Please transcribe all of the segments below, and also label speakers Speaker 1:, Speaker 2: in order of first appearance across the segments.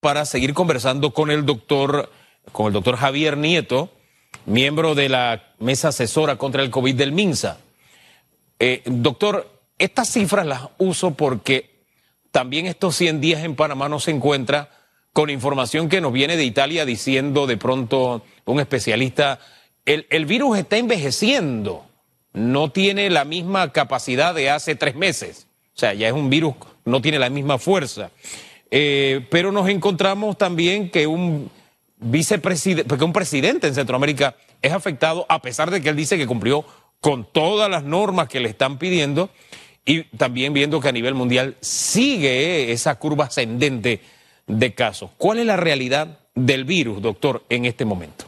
Speaker 1: para seguir conversando con el doctor, con el doctor Javier Nieto, miembro de la mesa asesora contra el COVID del MINSA. Eh, doctor, estas cifras las uso porque también estos 100 días en Panamá no se encuentra con información que nos viene de Italia diciendo de pronto un especialista, el, el virus está envejeciendo, no tiene la misma capacidad de hace tres meses. O sea, ya es un virus, no tiene la misma fuerza. Eh, pero nos encontramos también que un vicepresidente, porque un presidente en Centroamérica es afectado a pesar de que él dice que cumplió con todas las normas que le están pidiendo y también viendo que a nivel mundial sigue esa curva ascendente de casos. ¿Cuál es la realidad del virus, doctor, en este momento?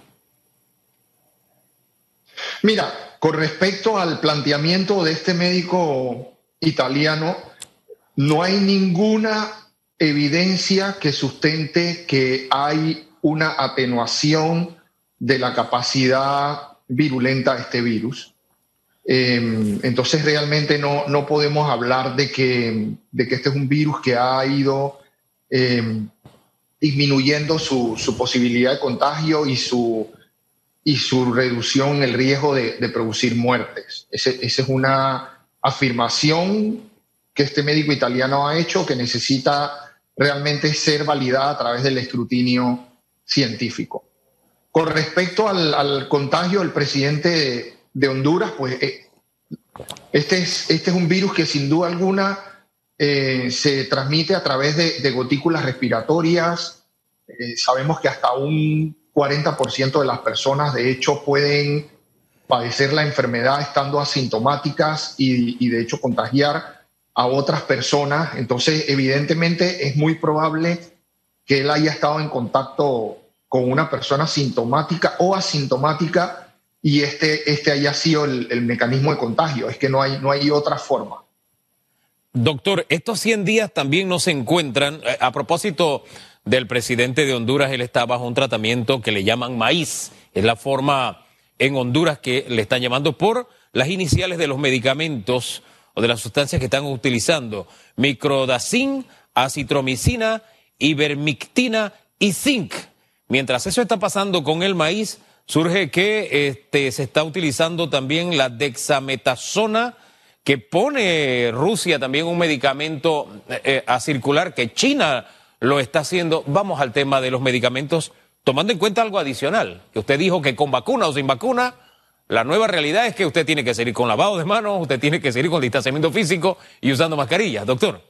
Speaker 2: Mira, con respecto al planteamiento de este médico italiano, no hay ninguna evidencia que sustente que hay una atenuación de la capacidad virulenta de este virus. Em, entonces realmente no, no, podemos hablar de que, de que este es un virus que ha ido em, disminuyendo su, su, posibilidad de contagio y su, y su reducción en el riesgo de, de producir muertes. esa es una afirmación que este médico italiano ha hecho que necesita realmente ser validada a través del escrutinio científico. Con respecto al, contagio del presidente de, Honduras, pues eh, este, es, este es un virus que sin duda alguna eh, se transmite a través de, gotículas respiratorias. Eh, sabemos que hasta un 40% de las personas, de hecho, pueden padecer la enfermedad estando asintomáticas y, y de hecho contagiar a otras personas. Entonces, evidentemente es muy probable que él haya estado en contacto con una persona sintomática o asintomática y este, este haya sido el, mecanismo de contagio. Es que no hay, no hay otra forma.
Speaker 1: Doctor, estos 100 días también no se encuentran. Eh, a propósito del presidente de Honduras, él está bajo un tratamiento que le llaman maíz. Es la forma en Honduras que le están llamando por las iniciales de los medicamentos o de las sustancias que están utilizando, microdacin, acitromicina, ivermectina y zinc. Mientras eso está pasando con el maíz, surge que este, se está utilizando también la dexametasona, que pone Rusia también un medicamento eh, eh, a circular, que China lo está haciendo. Vamos al tema de los medicamentos, tomando en cuenta algo adicional, que usted dijo que con vacuna o sin vacuna, la nueva realidad es que usted tiene que seguir con lavado de manos, usted tiene que seguir con distanciamiento físico y usando mascarillas, doctor.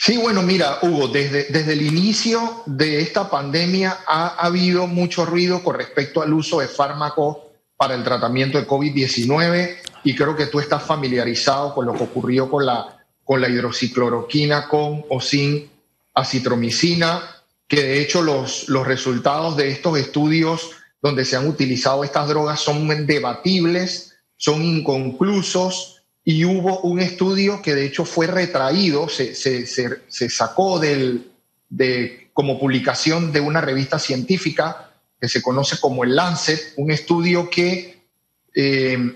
Speaker 2: Sí, bueno, mira, Hugo, desde, desde el inicio de esta pandemia ha, habido mucho ruido con respecto al uso de fármacos para el tratamiento de COVID-19 y creo que tú estás familiarizado con lo que ocurrió con la, con la hidroxicloroquina con o sin acitromicina, que de hecho los, los resultados de estos estudios donde se han utilizado estas drogas son debatibles, son inconclusos y hubo un estudio que de hecho fue retraído, se, sacó del, de, como publicación de una revista científica que se conoce como el Lancet, un estudio que eh,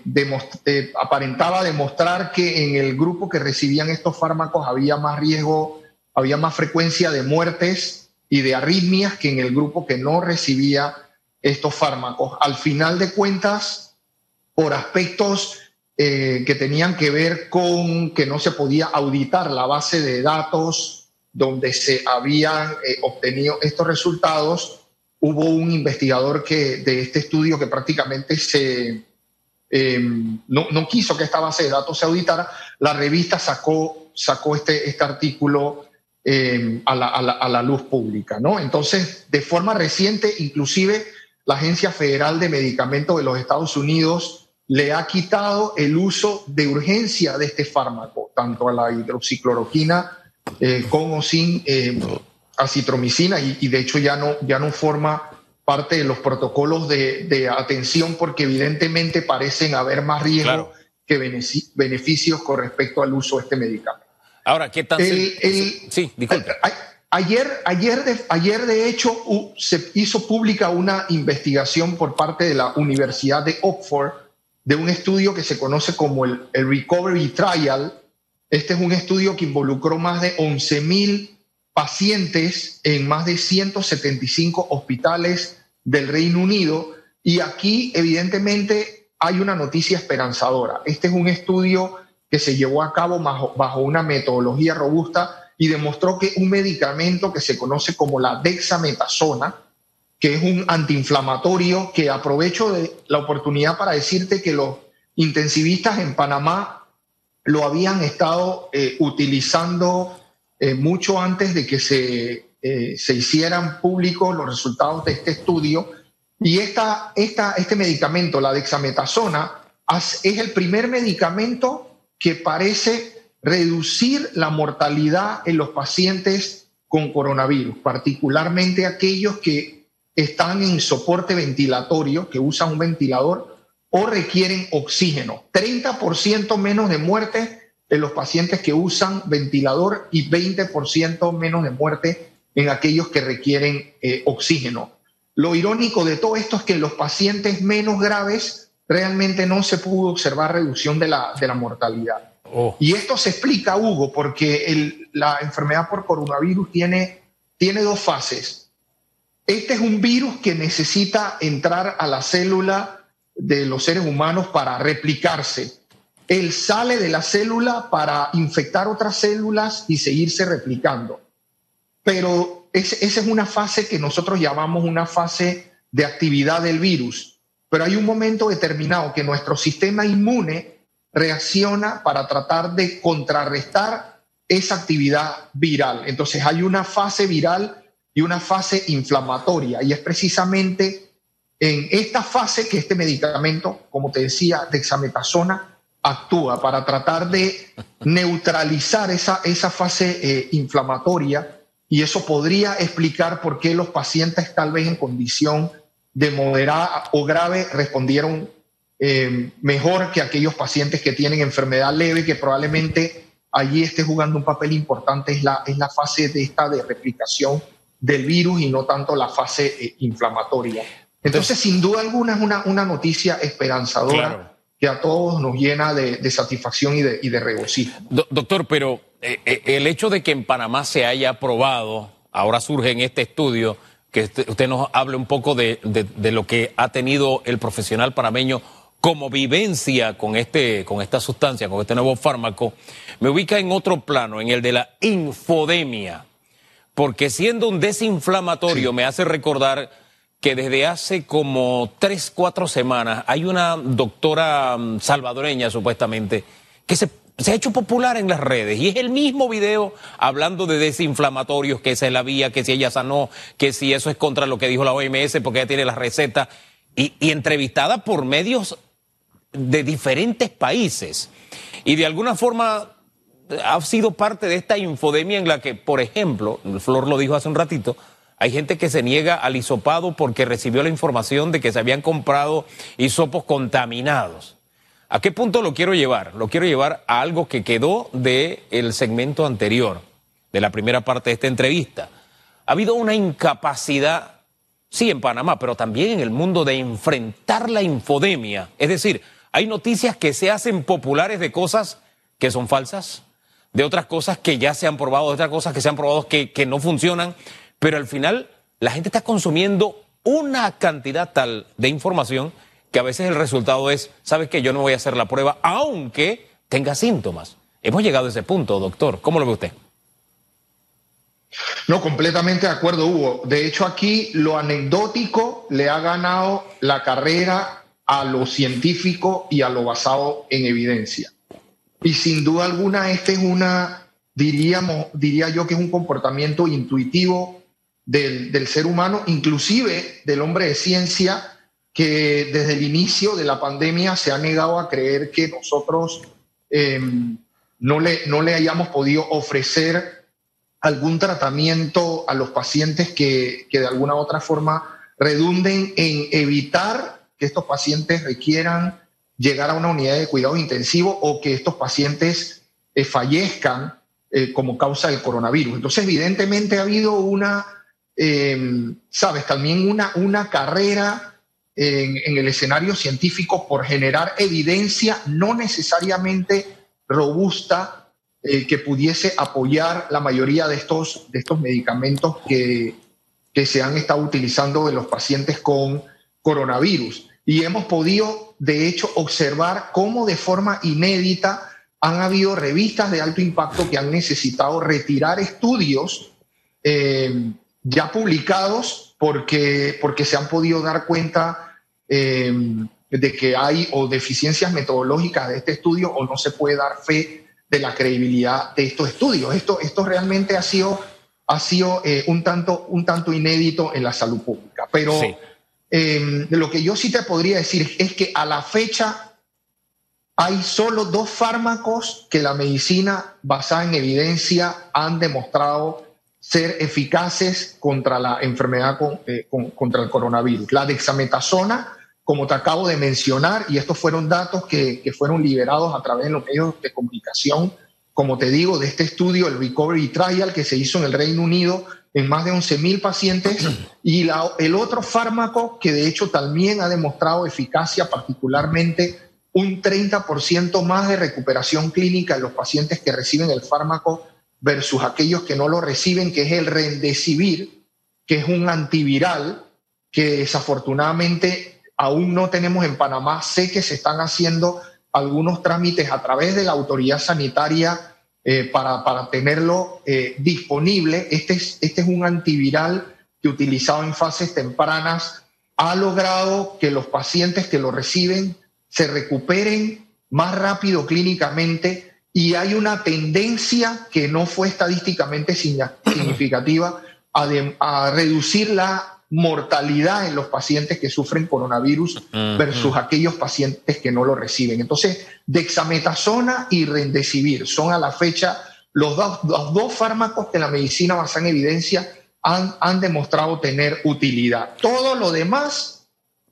Speaker 2: eh, aparentaba demostrar que en el grupo que recibían estos fármacos había más riesgo, había más frecuencia de muertes y de arritmias que en el grupo que no recibía estos fármacos. Al final de cuentas, por aspectos eh, que tenían que ver con que no se podía auditar la base de datos donde se habían eh, obtenido estos resultados, hubo un investigador que, de este estudio que prácticamente se, em, no, quiso que esta base de datos se auditara. La revista sacó, sacó este, este artículo em, a, la, a, la, luz pública. ¿no? Entonces, de forma reciente, inclusive la Agencia Federal de Medicamentos de los Estados Unidos le ha quitado el uso de urgencia de este fármaco, tanto a la hidroxicloroquina eh, con o sin eh, acitromicina, y, de hecho ya no, ya no forma parte de los protocolos de, atención porque evidentemente parecen haber más riesgo que beneficios con respecto al uso de este medicamento.
Speaker 1: Ahora, ¿qué tal?
Speaker 2: sí, disculpe. Ayer, ayer, de, ayer, de hecho, se hizo pública una investigación por parte de la Universidad de Oxford de un estudio que se conoce como el, Recovery Trial. Este es un estudio que involucró más de 11.000 pacientes en más de 175 hospitales del Reino Unido y aquí evidentemente hay una noticia esperanzadora. Este es un estudio que se llevó a cabo bajo, una metodología robusta y demostró que un medicamento que se conoce como la dexametasona, que es un antiinflamatorio, que aprovecho de la oportunidad para decirte que los intensivistas en Panamá lo habían estado eh, utilizando eh, mucho antes de que se, eh, se hicieran públicos los resultados de este estudio. Y esta, esta, este medicamento, la dexametasona, es el primer medicamento que parece reducir la mortalidad en los pacientes con coronavirus, particularmente aquellos que están en soporte ventilatorio, que usan un ventilador o requieren oxígeno. 30% menos de muerte en los pacientes que usan ventilador y 20% menos de muerte en aquellos que requieren eh, oxígeno. Lo irónico de todo esto es que en los pacientes menos graves realmente no se pudo observar reducción de la, de la mortalidad. Oh. Y esto se explica, Hugo, porque la enfermedad por coronavirus tiene, tiene dos fases. Este es un virus que necesita entrar a la célula de los seres humanos para replicarse él sale de la célula para infectar otras células y seguirse replicando. Pero esa es una fase que nosotros llamamos una fase de actividad del virus. Pero hay un momento determinado que nuestro sistema inmune reacciona para tratar de contrarrestar esa actividad viral. Entonces hay una fase viral y una fase inflamatoria. Y es precisamente en esta fase que este medicamento, como te decía, dexametasona, actúa para tratar de neutralizar esa, esa fase eh, inflamatoria y eso podría explicar por qué los pacientes tal vez en condición de moderada o grave respondieron eh, mejor que aquellos pacientes que tienen enfermedad leve, que probablemente allí esté jugando un papel importante, es la, es la fase de esta de replicación del virus y no tanto la fase eh, inflamatoria. Entonces, sin duda alguna, es una, una noticia esperanzadora que a todos nos llena de, satisfacción y de, y de regocijo.
Speaker 1: doctor, pero eh, eh, el hecho de que en Panamá se haya aprobado, ahora surge en este estudio, que usted nos hable un poco de, de, lo que ha tenido el profesional panameño como vivencia con, este, con esta sustancia, con este nuevo fármaco, me ubica en otro plano, en el de la infodemia, porque siendo un desinflamatorio me hace recordar que desde hace como tres, cuatro semanas hay una doctora mm, salvadoreña supuestamente que se, ha hecho popular en las redes. Y es el mismo video hablando de desinflamatorios, que esa es la vía, que si ella sanó, que si eso es contra lo que dijo la OMS porque ella tiene la receta. Y, y entrevistada por medios de diferentes países y de alguna forma ha sido parte de esta infodemia en la que, por ejemplo, Flor lo dijo hace un ratito, hay gente que se niega al hisopado porque recibió la información de que se habían comprado hisopos contaminados. ¿A qué punto lo quiero llevar? Lo quiero llevar a algo que quedó del el segmento anterior, de la primera parte de esta entrevista. Ha habido una incapacidad, sí en Panamá, pero también en el mundo de enfrentar la infodemia. Es decir, hay noticias que se hacen populares de cosas que son falsas, de otras cosas que ya se han probado, de otras cosas que se han probado que, que no funcionan pero al final la gente está consumiendo una cantidad tal de información que a veces el resultado es, ¿sabes qué? Yo no voy a hacer la prueba aunque tenga síntomas. Hemos llegado a ese punto, doctor. ¿Cómo lo ve usted?
Speaker 2: No, completamente de acuerdo, Hugo. De hecho, aquí lo anecdótico le ha ganado la carrera a lo científico y a lo basado en evidencia. Y sin duda alguna, este es una, diríamos, diría yo que es un comportamiento intuitivo del, ser humano, inclusive del hombre de ciencia, que desde el inicio de la pandemia se ha negado a creer que nosotros em, no, le, no le hayamos podido ofrecer algún tratamiento a los pacientes que, que de alguna u otra forma redunden en evitar que estos pacientes requieran llegar a una unidad de cuidado intensivo o que estos pacientes eh, fallezcan eh, como causa del coronavirus. Entonces, evidentemente ha habido una eh, sabes, también una, una carrera en, el escenario científico por generar evidencia no necesariamente robusta que pudiese apoyar la mayoría de estos, de estos medicamentos que, que se han estado utilizando en los pacientes con coronavirus. Y hemos podido, de hecho, observar cómo de forma inédita han habido revistas de alto impacto que han necesitado retirar estudios eh, ya publicados porque, porque se han podido dar cuenta eh, de que hay o deficiencias metodológicas de este estudio o no se puede dar fe de la credibilidad de estos estudios. Esto, esto realmente ha sido, ha sido eh, un, tanto, un tanto inédito en la salud pública. Pero lo que yo sí te podría decir es que a la fecha hay solo dos fármacos que la medicina basada en evidencia han demostrado ser eficaces contra la enfermedad eh, contra el coronavirus. La dexametasona, como te acabo de mencionar, y estos fueron datos que, fueron liberados a través de los medios de comunicación, como te digo, de este estudio, el Recovery Trial, que se hizo en el Reino Unido en más de 11.000 pacientes, y el otro fármaco que de hecho también ha demostrado eficacia particularmente un 30% más de recuperación clínica en los pacientes que reciben el fármaco versus aquellos que no lo reciben, que es el Remdesivir, que es un antiviral que desafortunadamente aún no tenemos en Panamá. Sé que se están haciendo algunos trámites a través de la autoridad sanitaria eh, para, para, tenerlo eh, disponible. Este es, este es un antiviral que utilizado en fases tempranas ha logrado que los pacientes que lo reciben se recuperen más rápido clínicamente y hay una tendencia que no fue estadísticamente significativa a, reducir la mortalidad en los pacientes que sufren coronavirus versus aquellos pacientes que no lo reciben. Entonces, dexametasona y rendecibir son a la fecha los dos, los dos fármacos que la medicina basada en evidencia han, han demostrado tener utilidad. Todo lo demás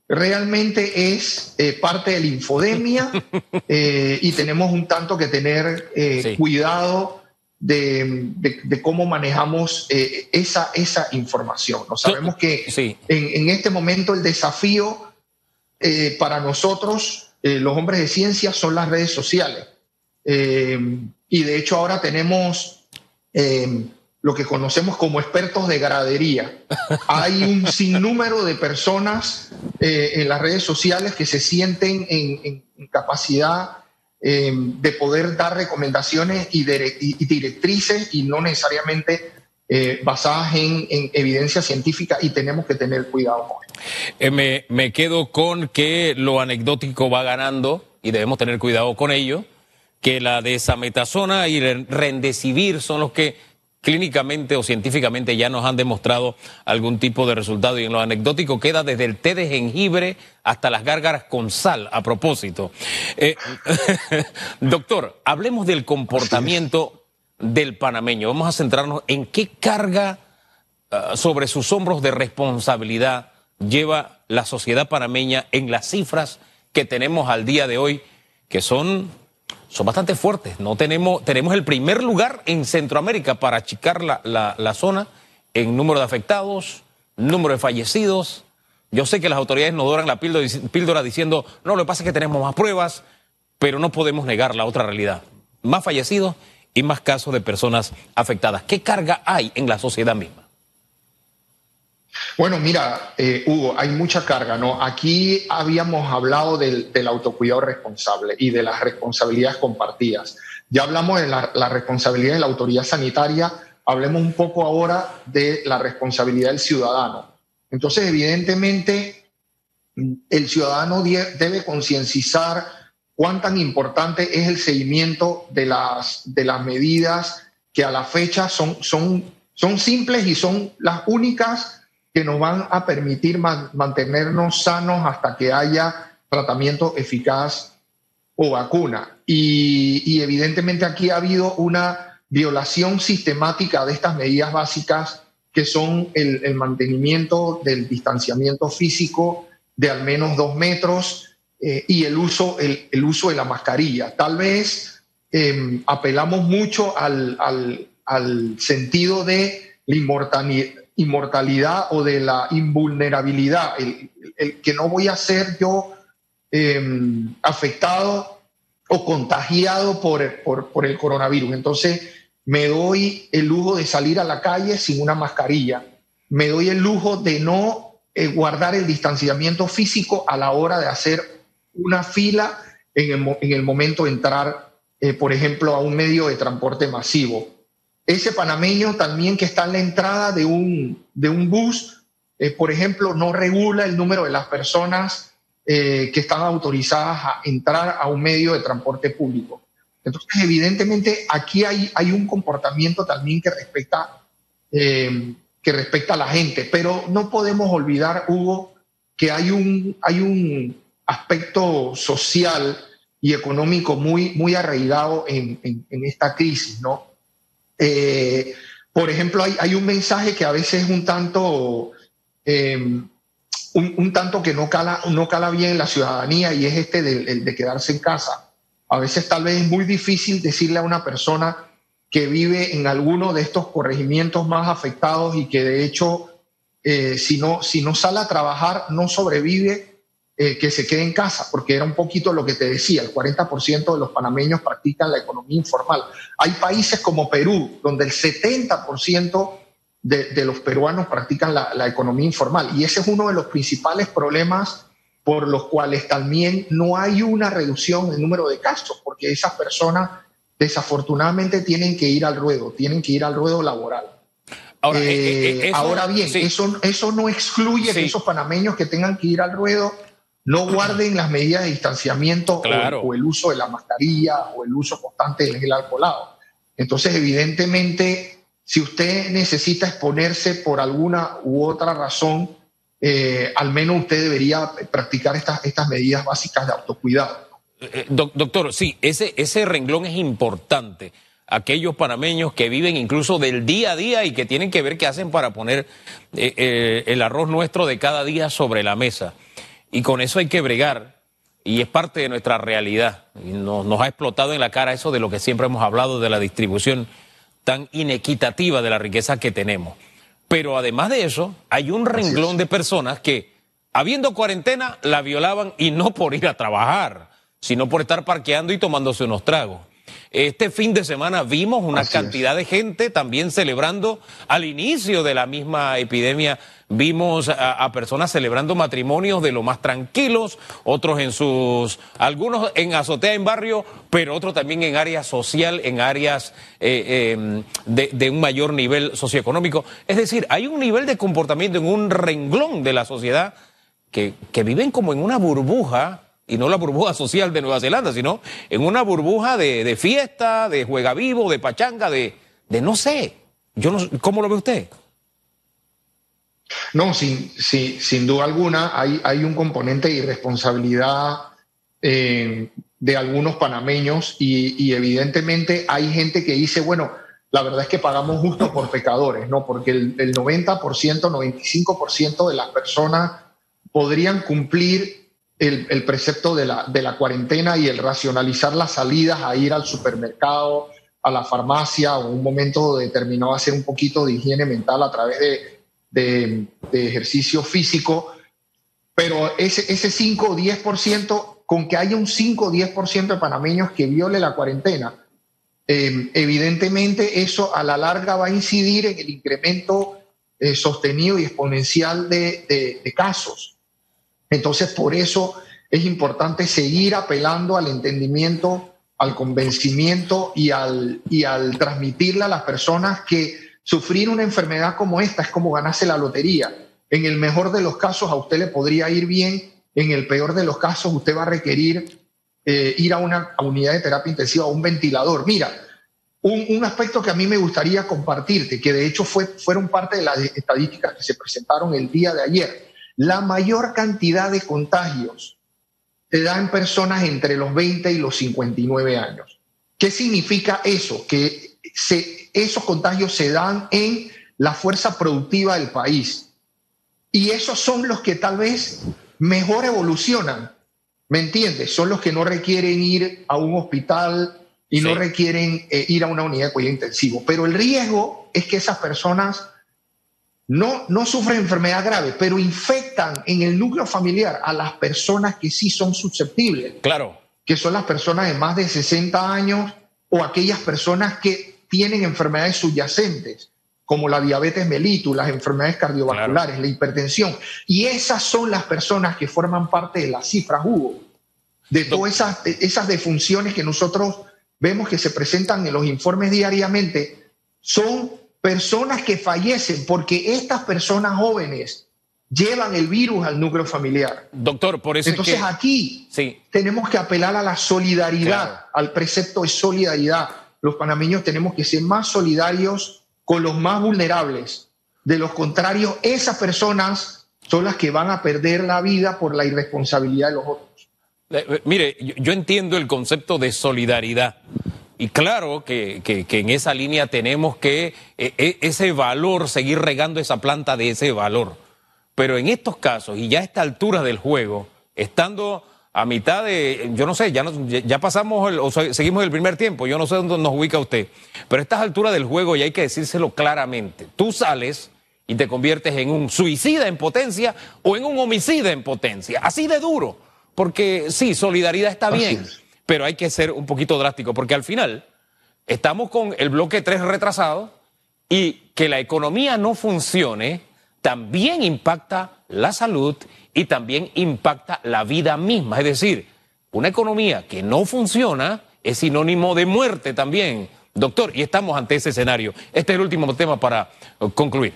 Speaker 2: realmente es eh, parte de la infodemia eh, y tenemos un tanto que tener eh, cuidado de, cómo manejamos esa, esa información. ¿no? Sabemos que en, en, este momento el desafío para nosotros, los hombres de ciencia, son las redes sociales. y de hecho ahora tenemos lo que conocemos como expertos de gradería. Hay un sinnúmero de personas eh, en las redes sociales que se sienten en, capacidad eh, de poder dar recomendaciones y, directrices y no necesariamente eh, basadas en, evidencia científica y tenemos que tener cuidado con
Speaker 1: eso. Me, me quedo con que lo anecdótico va ganando y debemos tener cuidado con ello, que la desametasona y el rendecibir son los que clínicamente o científicamente ya nos han demostrado algún tipo de resultado y en lo anecdótico queda desde el té de jengibre hasta las gárgaras con sal a propósito. Eh, doctor, hablemos del comportamiento del panameño. Vamos a centrarnos en qué carga ah, sobre sus hombros de responsabilidad lleva la sociedad panameña en las cifras que tenemos al día de hoy, que son son bastante fuertes. No tenemos, tenemos el primer lugar en Centroamérica para achicar la, la, zona en número de afectados, número de fallecidos. Yo sé que las autoridades nos doran la píldora, diciendo, no, lo que pasa es que tenemos más pruebas, pero no podemos negar la otra realidad. Más fallecidos y más casos de personas afectadas. ¿Qué carga hay en la sociedad misma?
Speaker 2: Bueno, mira, eh, Hugo, hay mucha carga, ¿no? Aquí habíamos hablado del, autocuidado responsable y de las responsabilidades compartidas. Ya hablamos de la, responsabilidad de la autoridad sanitaria, hablemos un poco ahora de la responsabilidad del ciudadano. Entonces, evidentemente, el ciudadano debe concienciar cuán tan importante es el seguimiento de las, de las medidas que a la fecha son, son, son simples y son las únicas que nos van a permitir mantenernos sanos hasta que haya tratamiento eficaz o vacuna. Y, evidentemente aquí ha habido una violación sistemática de estas medidas básicas que son el, mantenimiento del distanciamiento físico de al menos dos metros eh, y el uso, el, uso de la mascarilla. Tal vez em, apelamos mucho al, al sentido de la inmortalidad, inmortalidad o de la invulnerabilidad, el, que no voy a ser yo em, afectado o contagiado por, el coronavirus. Entonces, me doy el lujo de salir a la calle sin una mascarilla. Me doy el lujo de no eh, guardar el distanciamiento físico a la hora de hacer una fila en el, en el momento de entrar, eh, por ejemplo, a un medio de transporte masivo. Ese panameño también que está en la entrada de un, de un bus, eh, por ejemplo, no regula el número de las personas eh, que están autorizadas a entrar a un medio de transporte público. Entonces, evidentemente, aquí hay, hay un comportamiento también que respecta, eh, que respecta a la gente, pero no podemos olvidar, Hugo, que hay un, hay un aspecto social y económico muy, muy arraigado en, en, esta crisis, ¿no? Eh, por ejemplo, hay, un mensaje que a veces es un tanto un, tanto que no cala, no cala bien en la ciudadanía y es este de, de quedarse en casa. A veces tal vez es muy difícil decirle a una persona que vive en alguno de estos corregimientos más afectados y que de hecho, eh, si, no, si no sale a trabajar, no sobrevive, eh, que se quede en casa, porque era un poquito lo que te decía, el 40% de los panameños practican la economía informal. Hay países como Perú, donde el 70% de, los peruanos practican la, economía informal. Y ese es uno de los principales problemas por los cuales también no hay una reducción en el número de casos, porque esas personas desafortunadamente tienen que ir al ruedo, tienen que ir al ruedo laboral. Ahora, eh, eh, eh, bien, eso, eso no excluye que esos panameños que tengan que ir al ruedo no guarden las medidas de distanciamiento o, el uso de la mascarilla o el uso constante del gel alcoholado. Entonces, evidentemente, si usted necesita exponerse por alguna u otra razón, eh, al menos usted debería practicar estas, estas medidas básicas de autocuidado.
Speaker 1: Eh, eh, doctor, sí, ese, ese renglón es importante. Aquellos panameños que viven incluso del día a día y que tienen que ver qué hacen para poner el arroz nuestro de cada día sobre la mesa. Y con eso hay que bregar y es parte de nuestra realidad. Y nos, nos, ha explotado en la cara eso de lo que siempre hemos hablado de la distribución tan inequitativa de la riqueza que tenemos. Pero además de eso, hay un renglón de personas que, habiendo cuarentena, la violaban y no por ir a trabajar, sino por estar parqueando y tomándose unos tragos. Este fin de semana vimos una cantidad de gente también celebrando al inicio de la misma epidemia. Vimos a, personas celebrando matrimonios de lo más tranquilos, otros en sus, algunos en azotea en barrio, pero otros también en áreas social, en áreas eh, em, de, un mayor nivel socioeconómico. Es decir, hay un nivel de comportamiento en un renglón de la sociedad que, que viven como en una burbuja y no la burbuja social de Nueva Zelanda, sino en una burbuja de, fiesta, de juega vivo, de pachanga, de, de no sé. Yo no, ¿Cómo lo ve usted?
Speaker 2: No, sin, sin duda alguna hay, hay, un componente de irresponsabilidad eh, de algunos panameños y, evidentemente hay gente que dice, bueno, la verdad es que pagamos justo por pecadores, ¿no? Porque el, el 90%, 95% de las personas podrían cumplir el, precepto de la, de la, cuarentena y el racionalizar las salidas a ir al supermercado, a la farmacia o un momento determinado hacer un poquito de higiene mental a través de, de, ejercicio físico. Pero ese, ese 5 o 10%, con que haya un 5 o 10% de panameños que viole la cuarentena, eh, evidentemente eso a la larga va a incidir en el incremento eh, sostenido y exponencial de, de casos. Entonces, por eso es importante seguir apelando al entendimiento, al convencimiento y al, y al transmitirle a las personas que sufrir una enfermedad como esta es como ganarse la lotería. En el mejor de los casos a usted le podría ir bien, en el peor de los casos usted va a requerir eh, ir a una unidad de terapia intensiva, a un ventilador. Mira, un, aspecto que a mí me gustaría compartirte, que de hecho fue, fueron parte de las estadísticas que se presentaron el día de ayer la mayor cantidad de contagios se da en personas entre los 20 y los 59 años. ¿Qué significa eso? Que esos contagios se dan en la fuerza productiva del país. Y esos son los que tal vez mejor evolucionan. ¿Me entiendes? Son los que no requieren ir a un hospital y no requieren eh, ir a una unidad de cuidado intensivo. Pero el riesgo es que esas personas no, no sufren enfermedad grave, pero infectan en el núcleo familiar a las personas que sí son susceptibles.
Speaker 1: Claro.
Speaker 2: que son las personas de más de 60 años o aquellas personas que tienen enfermedades subyacentes, como la diabetes mellitus, las enfermedades cardiovasculares, la hipertensión. Y esas son las personas que forman parte de las cifras, Hugo, de todas esas, esas defunciones que nosotros vemos que se presentan en los informes diariamente, son personas que fallecen porque estas personas jóvenes llevan el virus al núcleo familiar.
Speaker 1: Doctor, por eso
Speaker 2: Entonces aquí sí. tenemos que apelar a la solidaridad, al precepto de solidaridad. Los panameños tenemos que ser más solidarios con los más vulnerables. De lo contrario, esas personas son las que van a perder la vida por la irresponsabilidad de los otros.
Speaker 1: Eh, eh, mire, yo entiendo el concepto de solidaridad. Y claro que, en esa línea tenemos que eh, ese valor, seguir regando esa planta de ese valor. Pero en estos casos, y ya a esta altura del juego, estando a mitad de, yo no sé, ya, ya pasamos o seguimos el primer tiempo, yo no sé dónde nos ubica usted, pero a estas alturas del juego y hay que decírselo claramente, tú sales y te conviertes en un suicida en potencia o en un homicida en potencia, así de duro, porque sí, solidaridad está bien, pero hay que ser un poquito drástico, porque al final estamos con el bloque 3 retrasado y que la economía no funcione también impacta la salud y también impacta la vida misma. Es decir, una economía que no funciona es sinónimo de muerte también. Doctor, y estamos ante ese escenario. Este es el último tema para eh, concluir.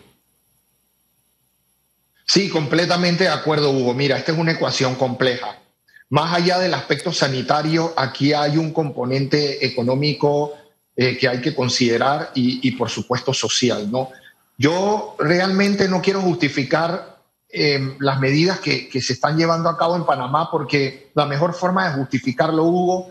Speaker 2: Sí, completamente de acuerdo, Hugo. Mira, esta es una ecuación compleja. Más allá del aspecto sanitario, aquí hay un componente económico eh, que hay que considerar y, y, por supuesto, social, ¿no? Yo realmente no quiero justificar eh, las medidas que, se están llevando a cabo en Panamá porque la mejor forma de justificarlo, Hugo,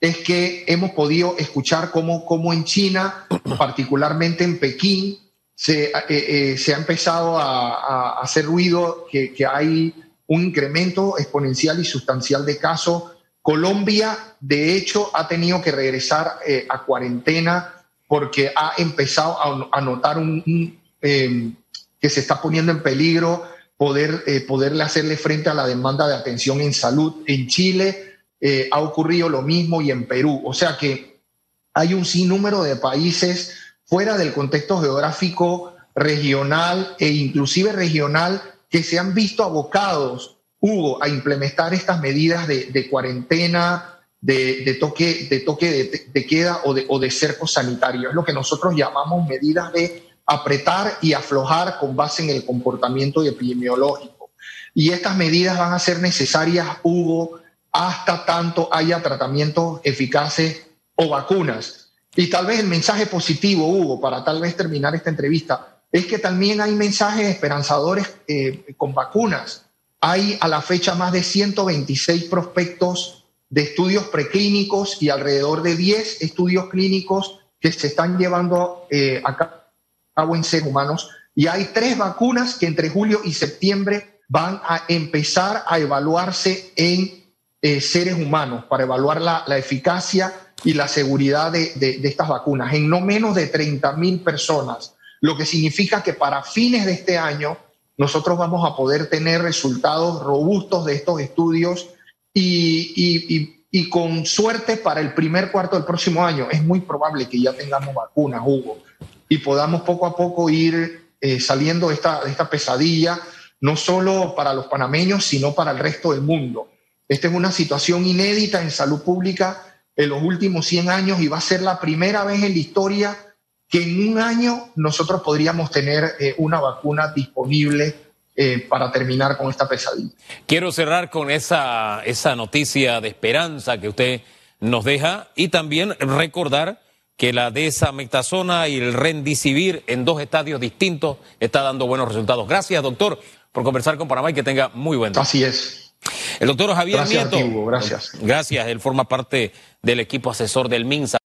Speaker 2: es que hemos podido escuchar cómo, cómo en China, particularmente en Pekín, se, eh, eh, se ha empezado a, hacer ruido que, que, hay un incremento exponencial y sustancial de casos. Colombia, de hecho, ha tenido que regresar a cuarentena porque ha empezado a, notar un, em, que se está poniendo en peligro poder, eh, poderle hacerle frente a la demanda de atención en salud. En Chile eh, ha ocurrido lo mismo y en Perú. O sea que hay un sinnúmero de países fuera del contexto geográfico regional e inclusive regional que se han visto abocados, Hugo, a implementar estas medidas de, de cuarentena, de, toque, de, toque de, queda o de, o de cerco sanitario. Es lo que nosotros llamamos medidas de apretar y aflojar con base en el comportamiento epidemiológico. Y estas medidas van a ser necesarias, Hugo, hasta tanto haya tratamientos eficaces o vacunas. Y tal vez el mensaje positivo, Hugo, para tal vez terminar esta entrevista, es que también hay mensajes esperanzadores eh, con vacunas. Hay a la fecha más de 126 prospectos de estudios preclínicos y alrededor de 10 estudios clínicos que se están llevando eh, a cabo en seres humanos. Y hay tres vacunas que entre julio y septiembre van a empezar a evaluarse en eh, seres humanos para evaluar la, eficacia y la seguridad de, de, estas vacunas en no menos de 30 mil personas, lo que significa que para fines de este año nosotros vamos a poder tener resultados robustos de estos estudios y, con suerte para el primer cuarto del próximo año es muy probable que ya tengamos vacunas, Hugo, y podamos poco a poco ir eh, saliendo de esta, esta pesadilla, no solo para los panameños, sino para el resto del mundo. Esta es una situación inédita en salud pública en los últimos 100 años y va a ser la primera vez en la historia que en un año nosotros podríamos tener eh, una vacuna disponible eh, para terminar con esta pesadilla.
Speaker 1: Quiero cerrar con esa, esa noticia de esperanza que usted nos deja y también recordar que la desamectasona y el rendicivir en dos estadios distintos está dando buenos resultados. Gracias, doctor, por conversar con Panamá y que tenga muy buen día.
Speaker 2: Así es.
Speaker 1: El doctor Javier
Speaker 2: gracias,
Speaker 1: Nieto.
Speaker 2: gracias.
Speaker 1: Gracias, él forma parte del equipo asesor del MINSA.